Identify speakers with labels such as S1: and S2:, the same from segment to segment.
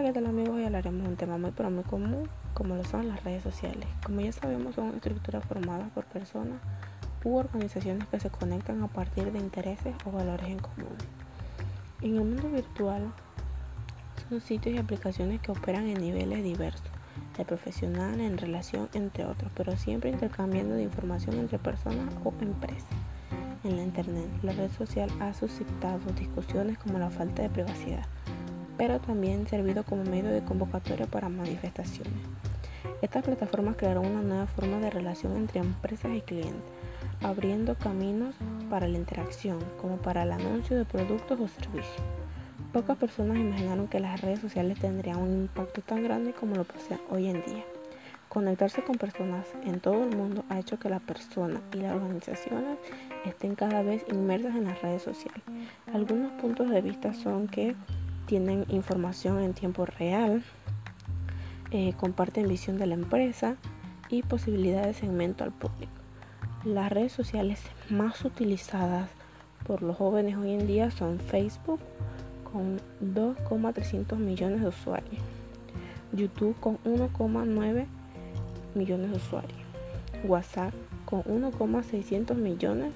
S1: ¿qué tal amigos? Hoy hablaremos de un tema muy pero muy común como lo son las redes sociales. Como ya sabemos son estructuras formadas por personas u organizaciones que se conectan a partir de intereses o valores en común. En el mundo virtual son sitios y aplicaciones que operan en niveles diversos, de profesional, en relación, entre otros, pero siempre intercambiando de información entre personas o empresas. En la Internet, la red social ha suscitado discusiones como la falta de privacidad pero también servido como medio de convocatoria para manifestaciones. Estas plataformas crearon una nueva forma de relación entre empresas y clientes, abriendo caminos para la interacción, como para el anuncio de productos o servicios. Pocas personas imaginaron que las redes sociales tendrían un impacto tan grande como lo poseen hoy en día. Conectarse con personas en todo el mundo ha hecho que la persona y las organizaciones estén cada vez inmersas en las redes sociales. Algunos puntos de vista son que tienen información en tiempo real, eh, comparten visión de la empresa y posibilidad de segmento al público. Las redes sociales más utilizadas por los jóvenes hoy en día son Facebook con 2,300 millones de usuarios, YouTube con 1,9 millones de usuarios, WhatsApp con 1,600 millones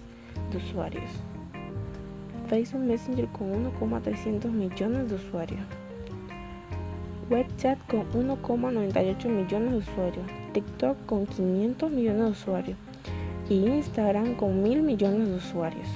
S1: de usuarios. Facebook Messenger con 1,300 millones de usuarios. WebChat con 1,98 millones de usuarios. TikTok con 500 millones de usuarios. Y Instagram con 1000 millones de usuarios.